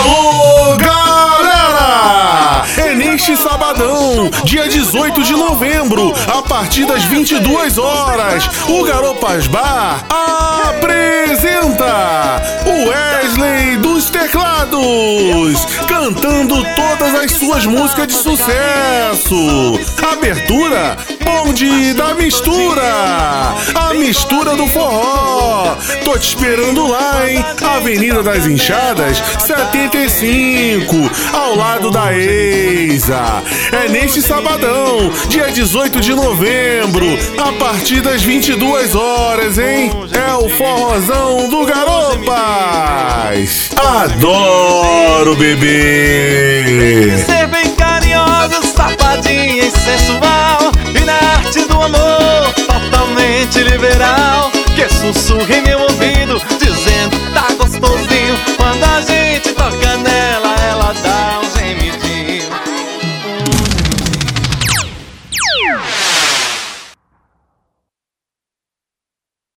Alô, galera! É neste sabadão, dia 18 de novembro, a partir das 22 horas, o Garopas Bar apresenta Wesley dos Teclados, cantando todas as suas músicas de sucesso. Abertura, bonde da mistura, mistura do forró. Tô te esperando lá, hein? Avenida das Inchadas, 75, ao lado da Eisa. É neste sabadão, dia 18 de novembro, a partir das 22 horas, hein? É o forrozão do Garopas. Adoro bebê. Ser bem carinhosa, safadinha e sensual totalmente liberal Que sussurre em meu